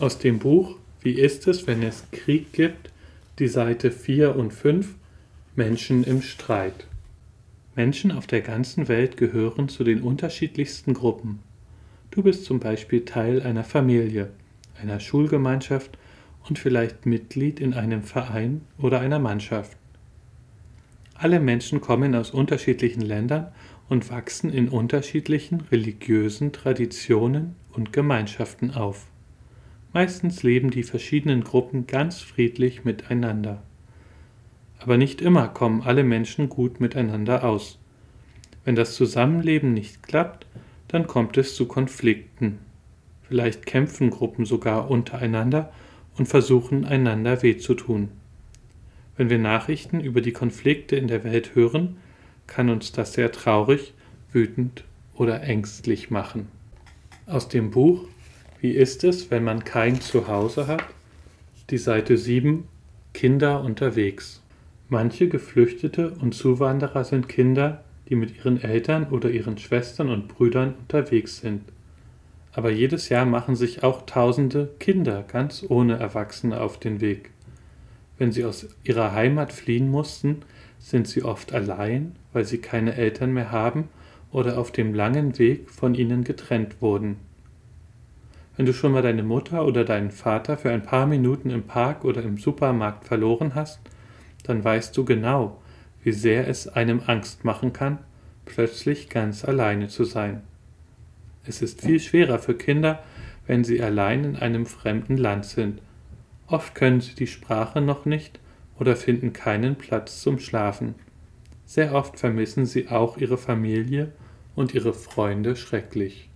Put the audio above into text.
Aus dem Buch Wie ist es, wenn es Krieg gibt? Die Seite 4 und 5 Menschen im Streit. Menschen auf der ganzen Welt gehören zu den unterschiedlichsten Gruppen. Du bist zum Beispiel Teil einer Familie, einer Schulgemeinschaft und vielleicht Mitglied in einem Verein oder einer Mannschaft. Alle Menschen kommen aus unterschiedlichen Ländern und wachsen in unterschiedlichen religiösen Traditionen und Gemeinschaften auf. Meistens leben die verschiedenen Gruppen ganz friedlich miteinander. Aber nicht immer kommen alle Menschen gut miteinander aus. Wenn das Zusammenleben nicht klappt, dann kommt es zu Konflikten. Vielleicht kämpfen Gruppen sogar untereinander und versuchen einander weh zu tun. Wenn wir Nachrichten über die Konflikte in der Welt hören, kann uns das sehr traurig, wütend oder ängstlich machen. Aus dem Buch Wie ist es, wenn man kein Zuhause hat? Die Seite 7 Kinder unterwegs. Manche Geflüchtete und Zuwanderer sind Kinder, die mit ihren Eltern oder ihren Schwestern und Brüdern unterwegs sind. Aber jedes Jahr machen sich auch tausende Kinder ganz ohne Erwachsene auf den Weg. Wenn sie aus ihrer Heimat fliehen mussten, sind sie oft allein, weil sie keine Eltern mehr haben oder auf dem langen Weg von ihnen getrennt wurden. Wenn du schon mal deine Mutter oder deinen Vater für ein paar Minuten im Park oder im Supermarkt verloren hast, dann weißt du genau, wie sehr es einem Angst machen kann, plötzlich ganz alleine zu sein. Es ist viel schwerer für Kinder, wenn sie allein in einem fremden Land sind. Oft können sie die Sprache noch nicht oder finden keinen Platz zum Schlafen. Sehr oft vermissen sie auch ihre Familie und ihre Freunde schrecklich.